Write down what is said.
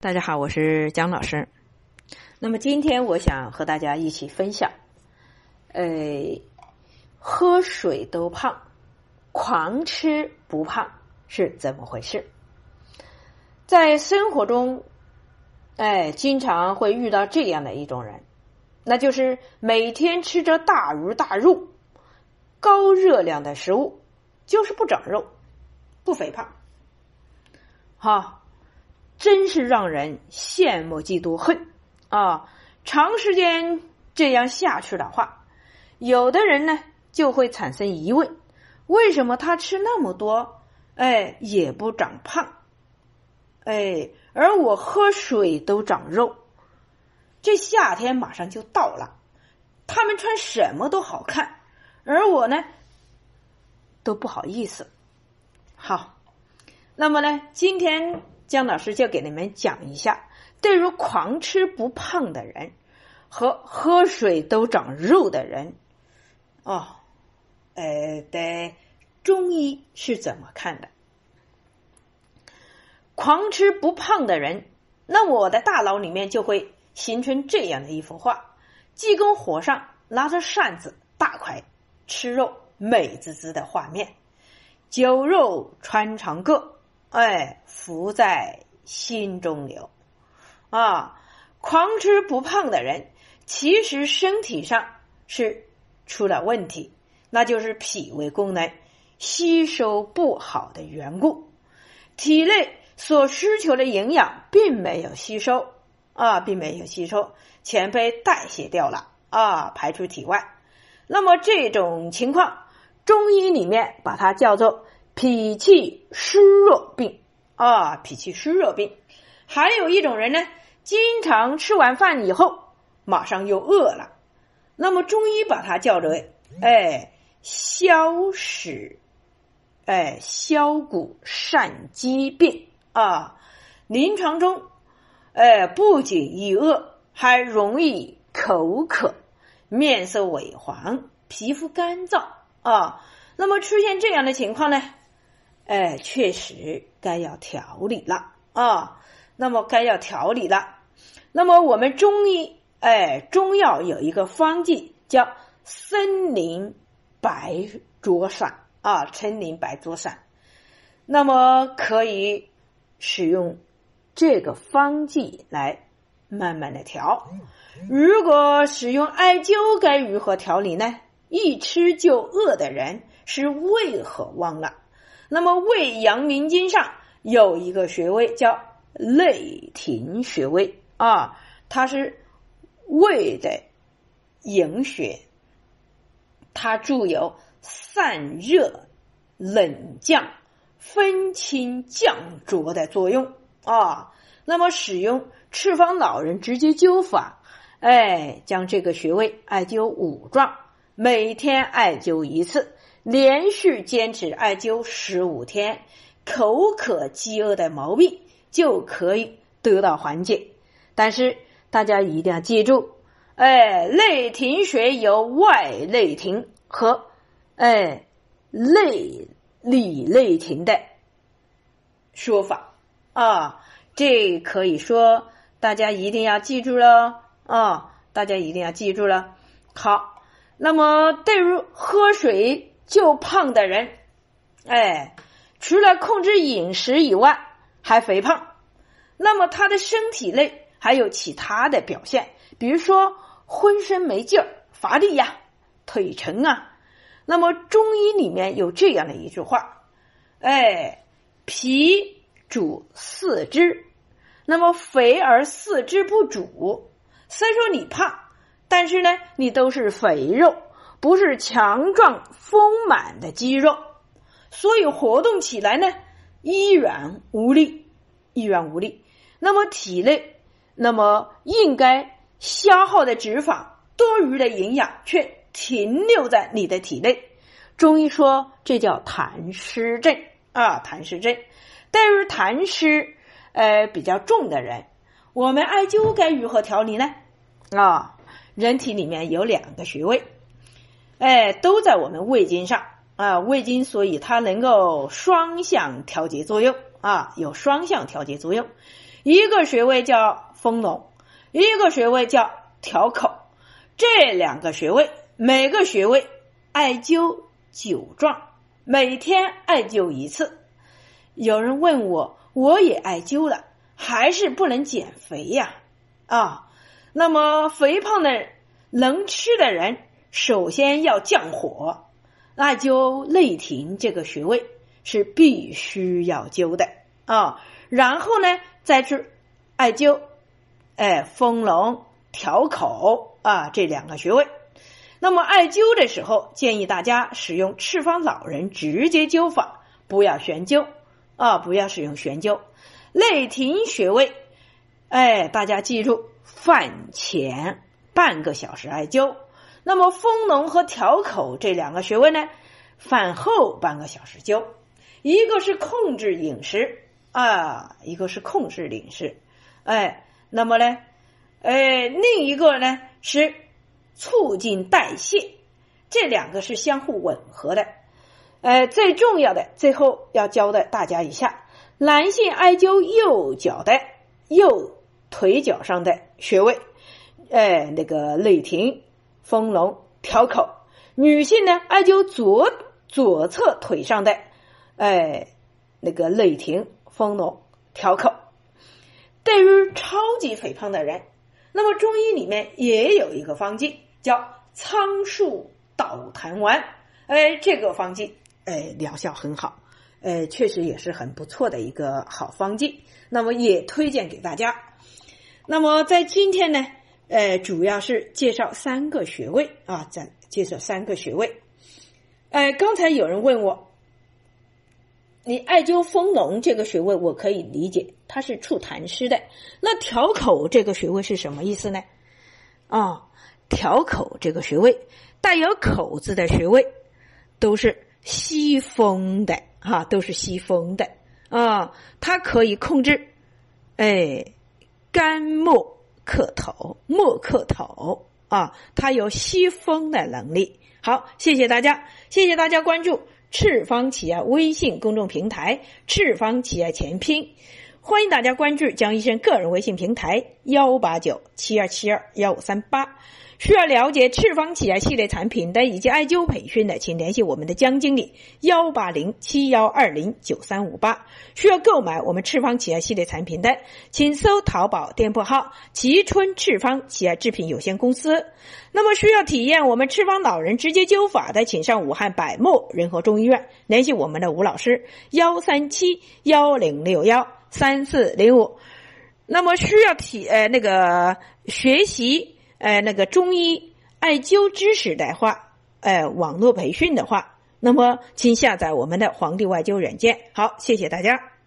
大家好，我是姜老师。那么今天我想和大家一起分享，呃，喝水都胖，狂吃不胖是怎么回事？在生活中，哎，经常会遇到这样的一种人，那就是每天吃着大鱼大肉、高热量的食物，就是不长肉、不肥胖，哈。真是让人羡慕嫉妒恨啊！长时间这样下去的话，有的人呢就会产生疑问：为什么他吃那么多，哎也不长胖？哎，而我喝水都长肉。这夏天马上就到了，他们穿什么都好看，而我呢都不好意思。好，那么呢，今天。姜老师就给你们讲一下，对于狂吃不胖的人和喝水都长肉的人，哦，呃，的中医是怎么看的？狂吃不胖的人，那我的大脑里面就会形成这样的一幅画：济公火上拿着扇子，大块吃肉，美滋滋的画面，酒肉穿肠过。哎，浮在心中流啊！狂吃不胖的人，其实身体上是出了问题，那就是脾胃功能吸收不好的缘故，体内所需求的营养并没有吸收啊，并没有吸收，全被代谢掉了啊，排出体外。那么这种情况，中医里面把它叫做。脾气虚弱病啊，脾气虚弱病，还有一种人呢，经常吃完饭以后马上又饿了，那么中医把它叫做哎消食，哎消谷善饥病啊。临床中，哎不仅易饿，还容易口渴、面色萎黄、皮肤干燥啊。那么出现这样的情况呢？哎，确实该要调理了啊。那么该要调理了。那么我们中医，哎，中药有一个方剂叫森林白灼散啊，森林白灼散。那么可以使用这个方剂来慢慢的调。如果使用艾灸，该如何调理呢？一吃就饿的人是胃火旺了。那么胃阳明经上有一个穴位叫内庭穴位啊，它是胃的营穴，它具有散热、冷降、分清降浊的作用啊。那么使用赤方老人直接灸法，哎，将这个穴位艾灸五壮，每天艾灸一次。连续坚持艾灸十五天，口渴饥饿的毛病就可以得到缓解。但是大家一定要记住，哎，内停穴有外内停和哎内里内停的说法啊，这可以说大家一定要记住了啊，大家一定要记住了。好，那么对于喝水。就胖的人，哎，除了控制饮食以外，还肥胖，那么他的身体内还有其他的表现，比如说浑身没劲儿、乏力呀、腿沉啊。那么中医里面有这样的一句话，哎，脾主四肢，那么肥而四肢不主，虽说你胖，但是呢，你都是肥肉。不是强壮丰满的肌肉，所以活动起来呢依然无力，依然无力。那么体内，那么应该消耗的脂肪、多余的营养却停留在你的体内。中医说这叫痰湿症啊，痰湿症。对于痰湿呃比较重的人，我们艾灸该如何调理呢？啊，人体里面有两个穴位。哎，都在我们胃经上啊，胃经，所以它能够双向调节作用啊，有双向调节作用。一个穴位叫丰隆，一个穴位叫调口。这两个穴位，每个穴位艾灸九壮，每天艾灸一次。有人问我，我也艾灸了，还是不能减肥呀？啊，那么肥胖的能吃的人，首先要降火，艾灸内庭这个穴位是必须要灸的啊。然后呢，再去艾灸，哎，丰隆、调口。啊，这两个穴位。那么艾灸的时候，建议大家使用赤方老人直接灸法，不要悬灸啊，不要使用悬灸。内庭穴位，哎，大家记住，饭前半个小时艾灸。那么丰隆和调口这两个穴位呢，饭后半个小时灸。一个是控制饮食啊，一个是控制饮食。哎，那么呢，哎，另一个呢？是促进代谢，这两个是相互吻合的。哎，最重要的，最后要教的大家一下：男性艾灸右脚的右腿脚上的穴位，哎，那个内庭、丰隆、调口；女性呢，艾灸左左侧腿上的，哎，那个内庭、丰隆、调口。对于超级肥胖的人。那么中医里面也有一个方剂叫苍术导痰丸，哎，这个方剂哎疗效很好，哎，确实也是很不错的一个好方剂。那么也推荐给大家。那么在今天呢，呃，主要是介绍三个穴位啊，咱介绍三个穴位。哎，刚才有人问我。你艾灸丰隆这个穴位，我可以理解，它是促痰湿的。那调口这个穴位是什么意思呢？啊，调口这个穴位带有口字的穴位，都是吸风的哈，都是吸风的啊。它可以控制，哎，肝木克头，莫克头啊，它有吸风的能力。好，谢谢大家，谢谢大家关注。赤方企业微信公众平台“赤方企业全拼”，欢迎大家关注江医生个人微信平台幺八九七二七二幺五三八。需要了解赤方企业系列产品的以及艾灸培训的，请联系我们的江经理幺八零七幺二零九三五八。需要购买我们赤方企业系列产品的，请搜淘宝店铺号“吉春赤方企业制品有限公司”。那么需要体验我们赤方老人直接灸法的，请上武汉百木仁和中医院联系我们的吴老师幺三七幺零六幺三四零五。那么需要体呃那个学习。呃，那个中医艾灸知识的话，呃，网络培训的话，那么请下载我们的皇帝外灸软件。好，谢谢大家。